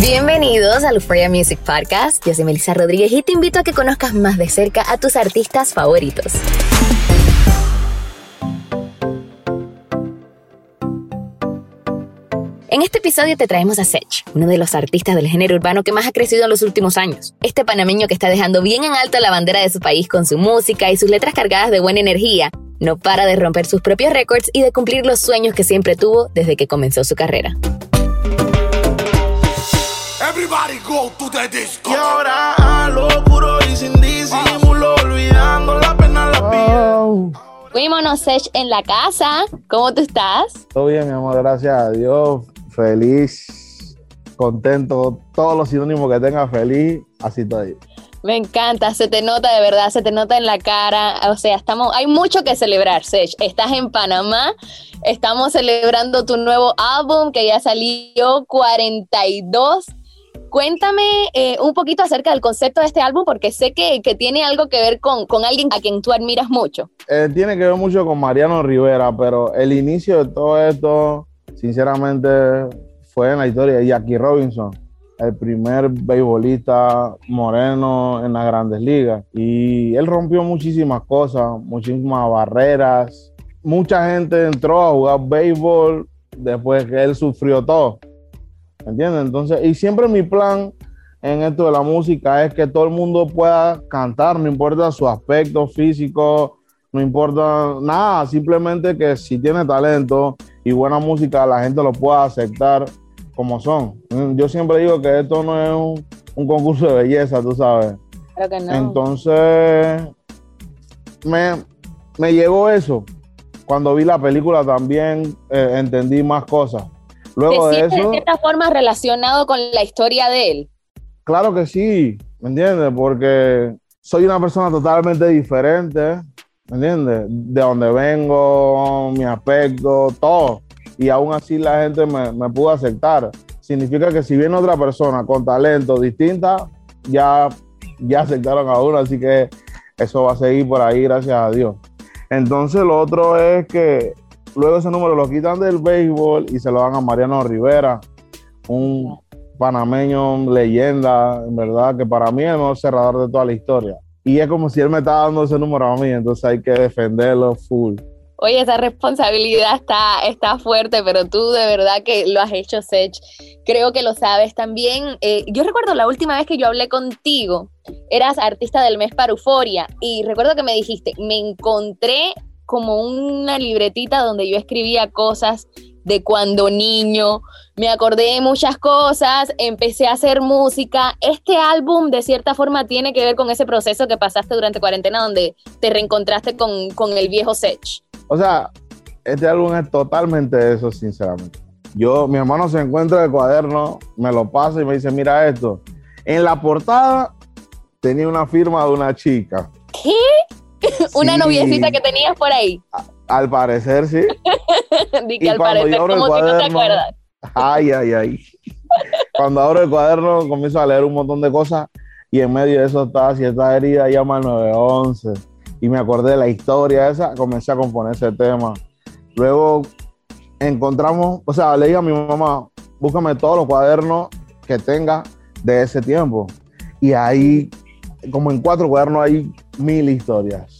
Bienvenidos al Euphoria Music Podcast. Yo soy Melissa Rodríguez y te invito a que conozcas más de cerca a tus artistas favoritos. En este episodio te traemos a Sech, uno de los artistas del género urbano que más ha crecido en los últimos años. Este panameño que está dejando bien en alto la bandera de su país con su música y sus letras cargadas de buena energía, no para de romper sus propios récords y de cumplir los sueños que siempre tuvo desde que comenzó su carrera. Everybody go to the disco. Y ahora a lo puro y sin disimulo, olvidando la pena la piel. Fuímonos, Sech, en la casa. ¿Cómo tú estás? Todo bien, mi amor, gracias a Dios. Feliz, contento, todos los sinónimos que tenga feliz, así estoy. Me encanta, se te nota de verdad, se te nota en la cara. O sea, estamos, hay mucho que celebrar, Sech. Estás en Panamá, estamos celebrando tu nuevo álbum que ya salió 42 Cuéntame eh, un poquito acerca del concepto de este álbum, porque sé que, que tiene algo que ver con, con, alguien a quien tú admiras mucho. Eh, tiene que ver mucho con Mariano Rivera, pero el inicio de todo esto, sinceramente, fue en la historia de Jackie Robinson, el primer beisbolista moreno en las grandes ligas. Y él rompió muchísimas cosas, muchísimas barreras. Mucha gente entró a jugar béisbol después que él sufrió todo. ¿Entiendes? Entonces, y siempre mi plan en esto de la música es que todo el mundo pueda cantar, no importa su aspecto físico, no importa nada, simplemente que si tiene talento y buena música, la gente lo pueda aceptar como son. Yo siempre digo que esto no es un, un concurso de belleza, tú sabes. Creo que no. Entonces, me, me llegó eso. Cuando vi la película también eh, entendí más cosas. Luego de eso. de cierta forma relacionado con la historia de él? Claro que sí, ¿me entiendes? Porque soy una persona totalmente diferente, ¿me entiendes? De donde vengo, mi aspecto, todo. Y aún así la gente me, me pudo aceptar. Significa que si viene otra persona con talento distinta, ya, ya aceptaron a uno, así que eso va a seguir por ahí, gracias a Dios. Entonces lo otro es que luego ese número lo quitan del béisbol y se lo dan a Mariano Rivera, un panameño leyenda, en verdad, que para mí es el mejor cerrador de toda la historia. Y es como si él me estaba dando ese número a mí, entonces hay que defenderlo full. Oye, esa responsabilidad está, está fuerte, pero tú de verdad que lo has hecho, Sech. Creo que lo sabes también. Eh, yo recuerdo la última vez que yo hablé contigo, eras artista del mes para Euforia, y recuerdo que me dijiste, me encontré como una libretita donde yo escribía cosas de cuando niño, me acordé de muchas cosas, empecé a hacer música. Este álbum de cierta forma tiene que ver con ese proceso que pasaste durante cuarentena donde te reencontraste con, con el viejo Sech. O sea, este álbum es totalmente eso, sinceramente. Yo, mi hermano se encuentra el cuaderno, me lo pasa y me dice, mira esto. En la portada tenía una firma de una chica. ¿Qué? Una noviecita que tenías por ahí. Al parecer, sí. Di que al parecer, como si no te acuerdas. Ay, ay, ay. cuando abro el cuaderno, comienzo a leer un montón de cosas y en medio de eso estaba, si esta herida llama al 911. Y me acordé de la historia esa, comencé a componer ese tema. Luego encontramos, o sea, le dije a mi mamá, búscame todos los cuadernos que tenga de ese tiempo. Y ahí, como en cuatro cuadernos, hay mil historias.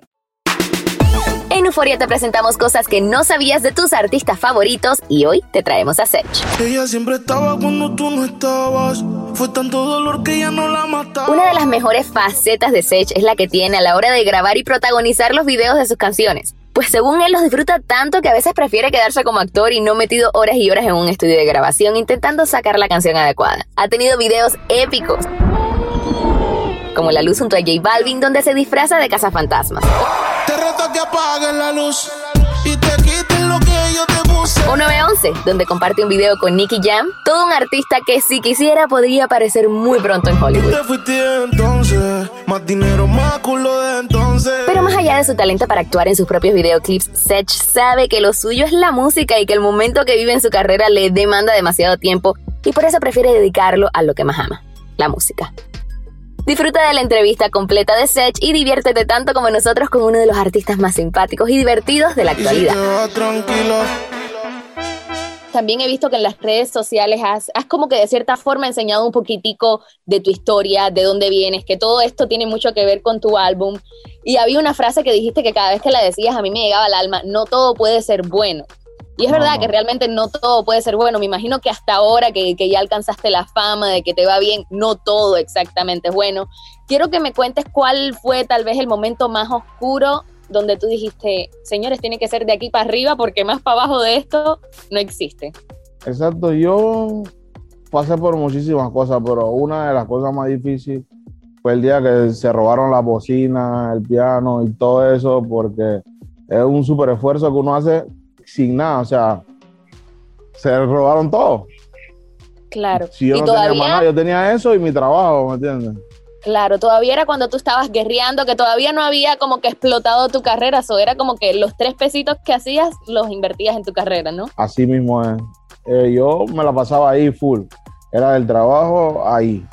Euforia te presentamos cosas que no sabías de tus artistas favoritos y hoy te traemos a Sech. Ella siempre estaba cuando tú no estabas. Fue tanto dolor que ya no la mataba. Una de las mejores facetas de Sech es la que tiene a la hora de grabar y protagonizar los videos de sus canciones. Pues según él los disfruta tanto que a veces prefiere quedarse como actor y no metido horas y horas en un estudio de grabación intentando sacar la canción adecuada. Ha tenido videos épicos como La Luz junto a J Balvin, donde se disfraza de cazafantasmas. Te reto que apagues la luz y te quiten lo que yo te puse. O 911, donde comparte un video con Nicky Jam, todo un artista que si quisiera podría aparecer muy pronto en Hollywood. Te fuiste entonces, más dinero, más culo de entonces. Pero más allá de su talento para actuar en sus propios videoclips, Sech sabe que lo suyo es la música y que el momento que vive en su carrera le demanda demasiado tiempo y por eso prefiere dedicarlo a lo que más ama, la música. Disfruta de la entrevista completa de Sech y diviértete tanto como nosotros con uno de los artistas más simpáticos y divertidos de la actualidad. También he visto que en las redes sociales has, has, como que de cierta forma enseñado un poquitico de tu historia, de dónde vienes, que todo esto tiene mucho que ver con tu álbum. Y había una frase que dijiste que cada vez que la decías a mí me llegaba al alma, no todo puede ser bueno. Y es verdad que realmente no todo puede ser bueno. Me imagino que hasta ahora que, que, ya alcanzaste la fama, de que te va bien, no todo exactamente es bueno. Quiero que me cuentes cuál fue tal vez el momento más oscuro donde tú dijiste, señores, tiene que ser de aquí para arriba porque más para abajo de esto no existe. Exacto, yo pasé por muchísimas cosas, pero una de las cosas más difíciles fue el día que se robaron la bocina, el piano y todo eso, porque es un súper esfuerzo que uno hace sin nada, o sea, se robaron todo. Claro. Si yo ¿Y no todavía? tenía nada, yo tenía eso y mi trabajo, ¿me entiendes? Claro, todavía era cuando tú estabas guerreando, que todavía no había como que explotado tu carrera, eso era como que los tres pesitos que hacías los invertías en tu carrera, ¿no? Así mismo es. Eh, yo me la pasaba ahí full. Era del trabajo ahí.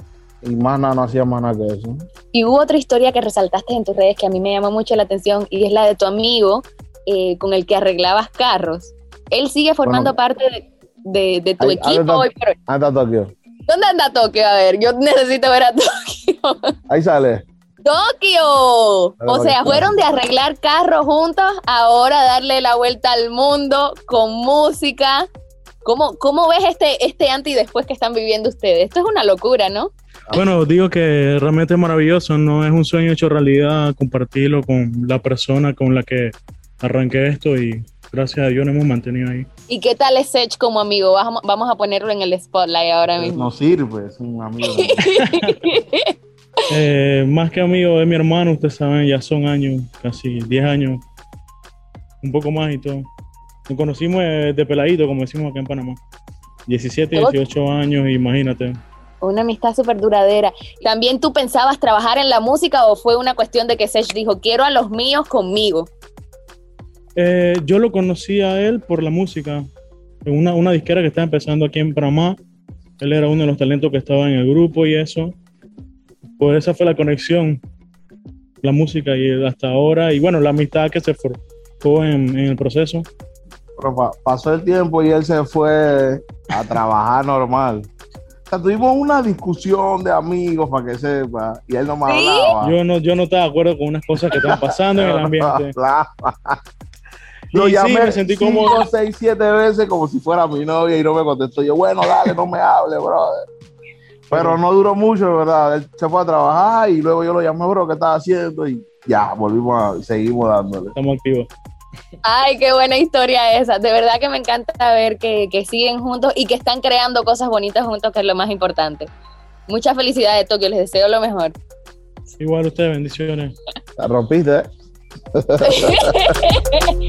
Y más nada, no hacía más nada que eso. Y hubo otra historia que resaltaste en tus redes que a mí me llamó mucho la atención y es la de tu amigo eh, con el que arreglabas carros. Él sigue formando Bueno, parte de, de- de tu equipo hoy por hoy. Está Tokio. ¿Dónde anda Tokio? A ver, yo necesito ver a Tokio. Ahí sale. Tokio. O sea, fueron de arreglar carros juntos, ahora darle la vuelta al mundo con música. ¿Cómo, cómo ves este, este antes y después que están viviendo ustedes? Esto es una locura, ¿no? Bueno, digo que realmente es maravilloso, no es un sueño hecho realidad compartirlo con la persona con la que arranqué esto y gracias a Dios nos hemos mantenido ahí. ¿Y qué tal es Sech como amigo? Vamos, vamos a ponerlo en el spotlight ahora mismo. No sirve, es un amigo. Eh, más que amigo, es mi hermano, ustedes saben, ya son años, casi 10 años, un poco más y todo. Nos conocimos eh, de peladito, como decimos acá en Panamá. 17, 18 años, imagínate. Una amistad súper duradera. ¿También tú pensabas trabajar en la música o fue una cuestión de que Sech dijo, quiero a los míos conmigo? Eh, yo lo conocí a él por la música. Una, una disquera que estaba empezando aquí en Panamá. Él era uno de los talentos que estaba en el grupo y eso. Pues esa fue la conexión, la música y hasta ahora. Y bueno, la amistad que se formó en, en el proceso. Pero pa- pasó el tiempo y él se fue a trabajar normal. O sea, tuvimos una discusión de amigos para que sepa, y él no me hablaba. Yo no, yo no estaba de acuerdo con unas cosas que estaban pasando en el ambiente. Lo Y sí, llamé me sentí cinco, cómodo. seis, siete veces como si fuera mi novia y no me contestó. Yo, bueno, dale, no me hable, brother. Pero no duró mucho, ¿verdad? Él se fue a trabajar y luego yo lo llamé, bro, ¿qué estaba haciendo? Y ya, volvimos a, seguimos dándole. Estamos activos. Ay, qué buena historia esa. De verdad que me encanta ver que, que siguen juntos y que están creando cosas bonitas juntos, que es lo más importante. Muchas felicidades, Tokio. Les deseo lo mejor. Igual ustedes, bendiciones. La rompiste, ¿eh?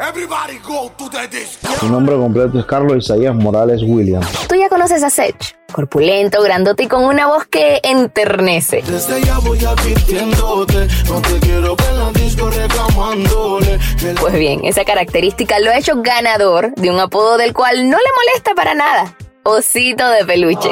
Everybody go to the disco. Su nombre completo es Carlos Isaías Morales Williams. Tú ya conoces a Sech, corpulento, grandote y con una voz que enternece. Desde ya voy advirtiéndote, no te quiero ver en la disco reclamándole. que la- Pues bien, esa característica lo ha hecho ganador de un apodo del cual no le molesta para nada. Osito de peluche.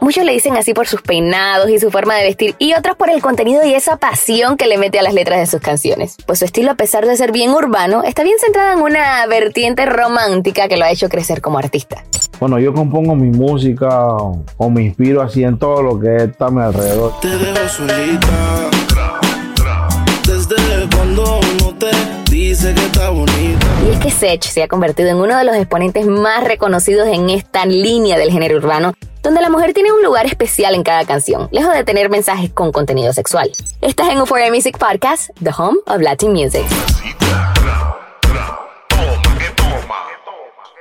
Muchos le dicen así por sus peinados y su forma de vestir y otros por el contenido y esa pasión que le mete a las letras de sus canciones. Pues su estilo, a pesar de ser bien urbano, está bien centrado en una vertiente romántica que lo ha hecho crecer como artista. Bueno, yo compongo mi música o me inspiro así en todo lo que está a mi alrededor. Te dejo solita. Dice que está bonita. Y es que Sech se ha convertido en uno de los exponentes más reconocidos en esta línea del género urbano, donde la mujer tiene un lugar especial en cada canción, lejos de tener mensajes con contenido sexual. Estás en Euphoria Music Podcast, The Home of Latin Music.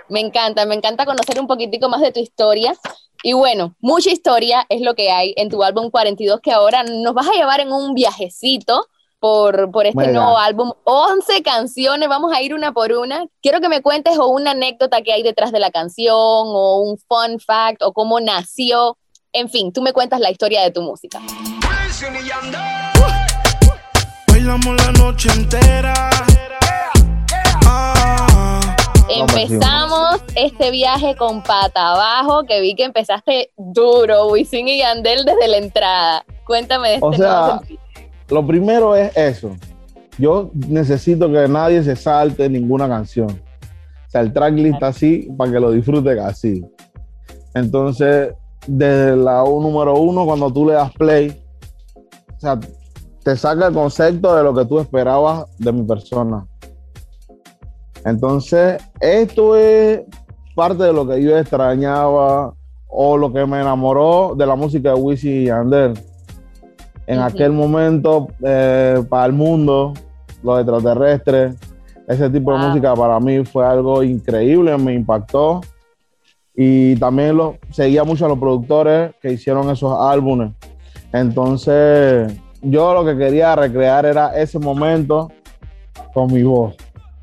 Me encanta, me encanta conocer un poquitico más de tu historia. Y bueno, mucha historia es lo que hay en tu álbum 42 que ahora nos vas a llevar en un viajecito por, por este nuevo álbum. 11 canciones, vamos a ir una por una. Quiero que me cuentes o una anécdota que hay detrás de la canción, o un fun fact, o cómo nació. En fin, tú me cuentas la historia de tu música. Bailamos la noche entera. Ah. Empezamos este viaje con pata abajo, que vi que empezaste duro, Wisin y Yandel desde la entrada. Cuéntame de este O nuevo sea. Lo primero es eso. Yo necesito que nadie se salte ninguna canción. O sea, el tracklist así para que lo disfruten así. Entonces, desde la número uno, cuando tú le das play, o sea, te saca el concepto de lo que tú esperabas de mi persona. Entonces, esto es parte de lo que yo extrañaba o lo que me enamoró de la música de Wisin y Yandel. En aquel momento, eh, para el mundo, los extraterrestres, ese tipo de música para mí fue algo increíble, me impactó. Y también lo, seguía mucho a los productores que hicieron esos álbumes. Entonces, yo lo que quería recrear era ese momento con mi voz.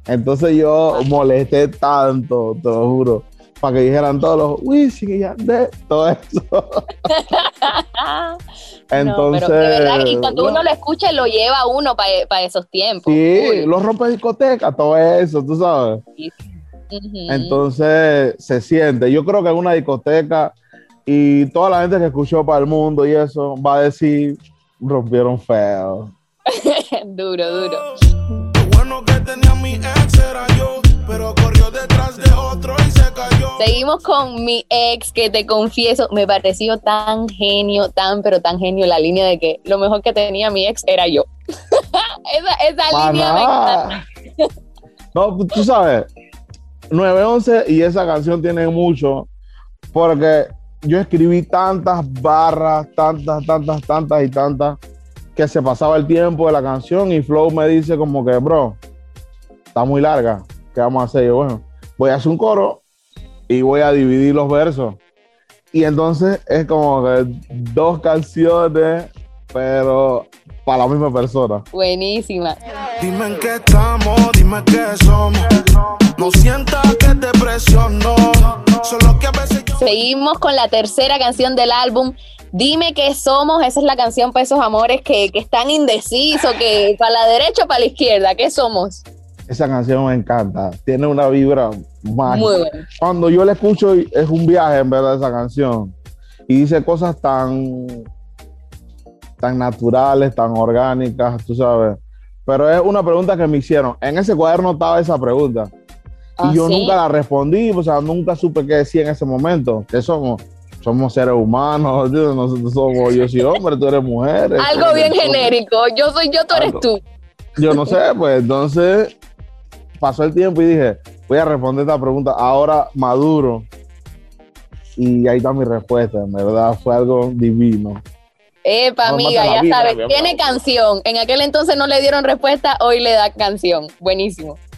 Entonces yo molesté tanto, te lo juro, para que dijeran todos los Wisin y Yandel, todo eso. Entonces, no, pero de verdad, y cuando uno lo escucha, lo lleva uno para esos tiempos. sí, Uy. los rompe discotecas, todo eso, tú sabes. Entonces se siente. Yo creo que en una discoteca y toda la gente que escuchó para el mundo y eso va a decir rompieron feo. duro, duro. Bueno que tenía mi ex era yo, pero corrió detrás de otro. Seguimos con mi ex, que te confieso, me pareció tan genio, tan, pero tan genio la línea de que lo mejor que tenía mi ex era yo. esa esa línea me nada. encanta. No, tú sabes, 911 y esa canción tiene mucho porque yo escribí tantas barras, tantas, tantas, tantas y tantas que se pasaba el tiempo de la canción y Flow me dice como que, bro, está muy larga, ¿qué vamos a hacer? Yo, bueno, voy a hacer un coro y voy a dividir los versos. Y entonces es como que dos canciones, pero para la misma persona. Buenísima. Dime en qué estamos, dime qué somos. No sientas que te presiono. Solo que a veces yo. Seguimos con la tercera canción del álbum. Dime qué somos, esa es la canción para esos amores que, que están indecisos, que para la derecha o para la izquierda, ¿qué somos? Esa canción me encanta. Tiene una vibra Muy buena. Cuando yo la escucho, es un viaje en verdad esa canción. Y dice cosas tan, tan naturales, tan orgánicas, tú sabes. Pero es una pregunta que me hicieron. En ese cuaderno estaba esa pregunta. ¿Ah, y yo sí? nunca la respondí, o sea, nunca supe qué decir en ese momento. ¿Qué somos? Somos seres humanos, nosotros somos, yo soy hombre, tú eres mujer. Algo tú bien genérico. Yo soy yo, tú eres Algo. tú. yo no sé, pues entonces pasó el tiempo y dije, voy a responder esta pregunta ahora maduro. Y ahí está mi respuesta, en verdad, fue algo divino. Epa, No amiga, ya sabes, tiene canción. En aquel entonces no le dieron respuesta, hoy le da canción. Buenísimo.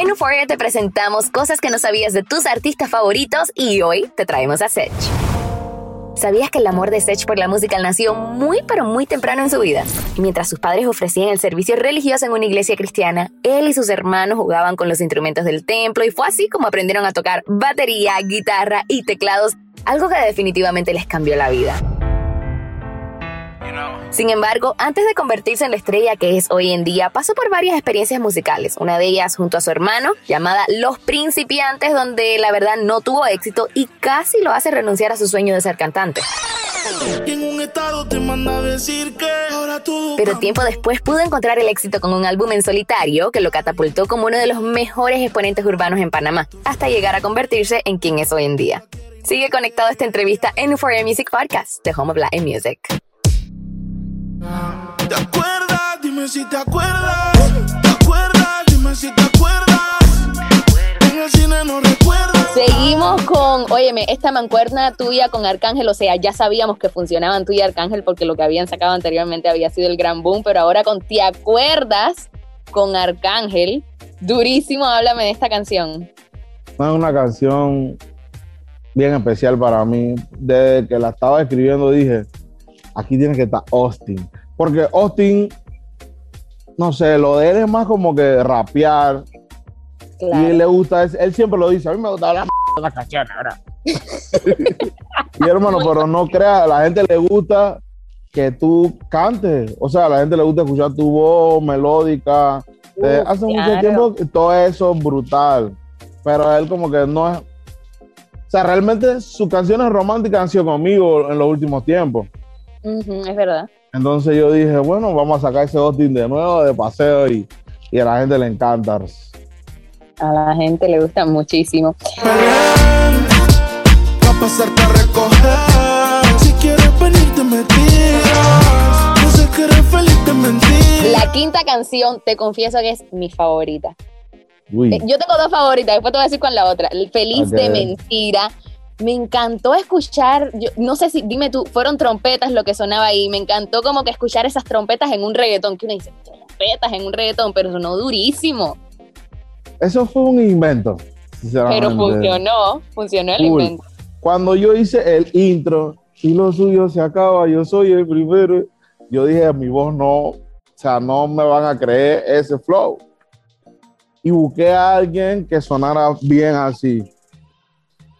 En Euphoria te presentamos cosas que no sabías de tus artistas favoritos y hoy te traemos a Sech. ¿Sabías que el amor de Sech por la música nació muy pero muy temprano en su vida? Mientras sus padres ofrecían el servicio religioso en una iglesia cristiana, él y sus hermanos jugaban con los instrumentos del templo y fue así como aprendieron a tocar batería, guitarra y teclados, algo que definitivamente les cambió la vida. Sin embargo, antes de convertirse en la estrella que es hoy en día, pasó por varias experiencias musicales, una de ellas junto a su hermano, llamada Los Principiantes, donde la verdad no tuvo éxito y casi lo hace renunciar a su sueño de ser cantante. Pero tiempo después pudo encontrar el éxito con un álbum en solitario que lo catapultó como uno de los mejores exponentes urbanos en Panamá, hasta llegar a convertirse en quien es hoy en día. Sigue conectado a esta entrevista en Euphoria Music Podcast, The Home of Latin Music. ¿Te acuerdas? Dime si te acuerdas. ¿Te acuerdas? Dime si te acuerdas. En el cine no recuerdas. Seguimos con, óyeme, esta mancuerna tuya con Arcángel, o sea, ya sabíamos que funcionaban tú y Arcángel porque lo que habían sacado anteriormente había sido el gran boom, pero ahora con ¿Te acuerdas? con Arcángel, durísimo, háblame de esta canción. Es una canción bien especial para mí. Desde que la estaba escribiendo dije, aquí tiene que estar Austin. Porque Austin, no sé, lo de él es más como que rapear. Y él le gusta, él siempre lo dice, a mí me gusta la las canciones, ¿verdad? y hermano, pero no creas, a la gente le gusta que tú cantes. O sea, a la gente le gusta escuchar tu voz melódica. Eh, hace mucho tiempo todo eso es brutal. Pero él como que no es... O sea, realmente sus canciones románticas han sido conmigo en los últimos tiempos. Es verdad. Entonces yo dije, bueno, vamos a sacar ese Austin de nuevo de paseo y, y a la gente le encanta. A la gente le gusta muchísimo. Va a pasarte a recoger. Si quieres venirte me tiras. No sé que eres feliz de mentir. La quinta canción, te confieso que es mi favorita. Uy. Eh, Yo tengo dos favoritas, después te voy a decir cuál la otra. El Feliz de Mentira. Me encantó escuchar, yo, no sé si, dime tú, fueron trompetas lo que sonaba ahí. Me encantó como que escuchar esas trompetas en un reggaetón, que uno dice, trompetas en un reggaetón, pero sonó durísimo. Eso fue un invento, sinceramente. Pero funcionó, funcionó el invento. Cuando yo hice el intro, y lo suyo se acaba, yo soy el primero, yo dije, mi voz no, o sea, no me van a creer ese flow. Y busqué a alguien que sonara bien así.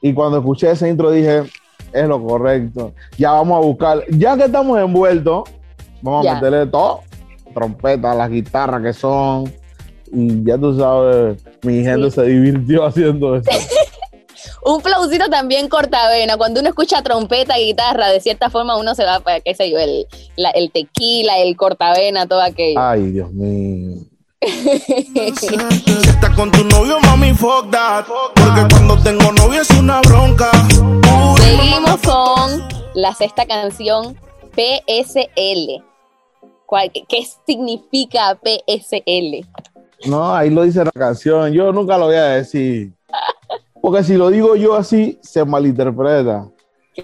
Y cuando escuché ese intro dije, es lo correcto. Ya vamos a buscar, ya que estamos envueltos, vamos Ya. a meterle todo, trompetas, las guitarras que son. Y ya tú sabes, mi gente se divirtió haciendo eso. Un flowcito también cortavena. Cuando uno escucha trompeta guitarra, de cierta forma uno se va para, qué sé yo, el, la- el tequila, el cortavena, todo aquello. Ay, Dios mío. Si estás con tu novio, mami, fuck that. Porque cuando tengo novio es una bronca. Seguimos con la sexta canción, PSL. ¿Cuál- qué, qué significa PSL? No, ahí lo dice la canción. Yo nunca lo voy a decir. Porque si lo digo yo así, se malinterpreta.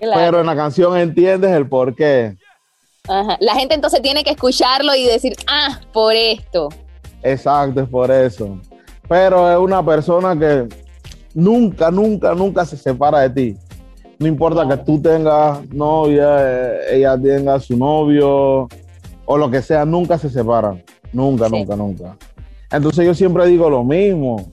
Claro. Pero en la canción entiendes el por qué. Ajá. La gente entonces tiene que escucharlo y decir, ah, por esto. Exacto, es por eso. Pero es una persona que nunca, nunca, nunca se separa de ti. No importa que tú tengas novia, eh, ella tenga su novio o lo que sea, nunca se separan. Nunca, nunca, nunca. Entonces yo siempre digo lo mismo.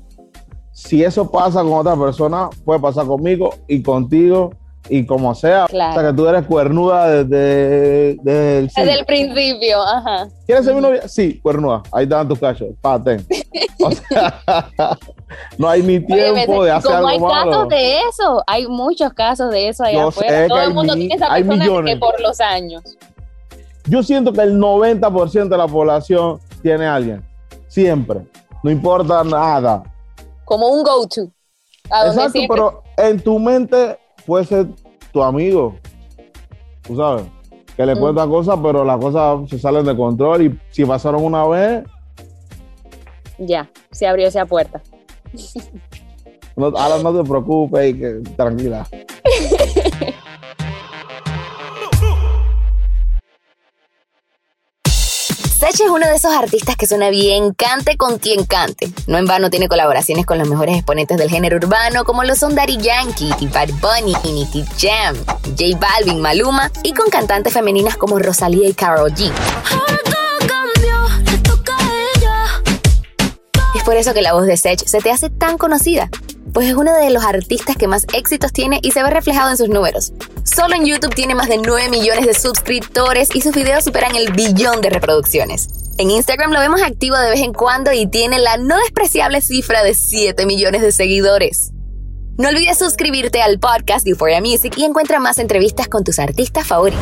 Si eso pasa con otra persona, puede pasar conmigo y contigo y como sea. Claro. O sea, que tú eres cuernuda desde, desde el Desde el principio, ajá. ¿Quieres ser mi novia? Sí, cuernuda. Ahí están tus cachos. Paten. O sea, no hay ni tiempo de hacer hay algo malo. casos de eso, hay muchos casos de eso allá Yo afuera. Todo el hay mundo tiene esa hay persona que por los años. Yo siento que el 90% de la población tiene a alguien. Siempre. No importa nada. como un go-to. Exacto, pero en tu mente puede ser tu amigo, tú sabes, que le cuenta cosas, pero las cosas se salen de control y si pasaron una vez... Ya, se abrió esa puerta. No, ahora no te preocupes y que tranquila. Sech es uno de esos artistas que suena bien, cante con quien cante. No en vano tiene colaboraciones con los mejores exponentes del género urbano, como lo son Daddy Yankee, Bad Bunny, Nicky Jam, J Balvin, Maluma, y con cantantes femeninas como Rosalía y Karol G. Es por eso que la voz de Sech se te hace tan conocida pues es uno de los artistas que más éxitos tiene y se ve reflejado en sus números. Solo en YouTube tiene más de 9 millones de suscriptores y sus videos superan el billón de reproducciones. En Instagram lo vemos activo de vez en cuando y tiene la no despreciable cifra de 7 millones de seguidores. No olvides suscribirte al podcast Euphoria Music y encuentra más entrevistas con tus artistas favoritos.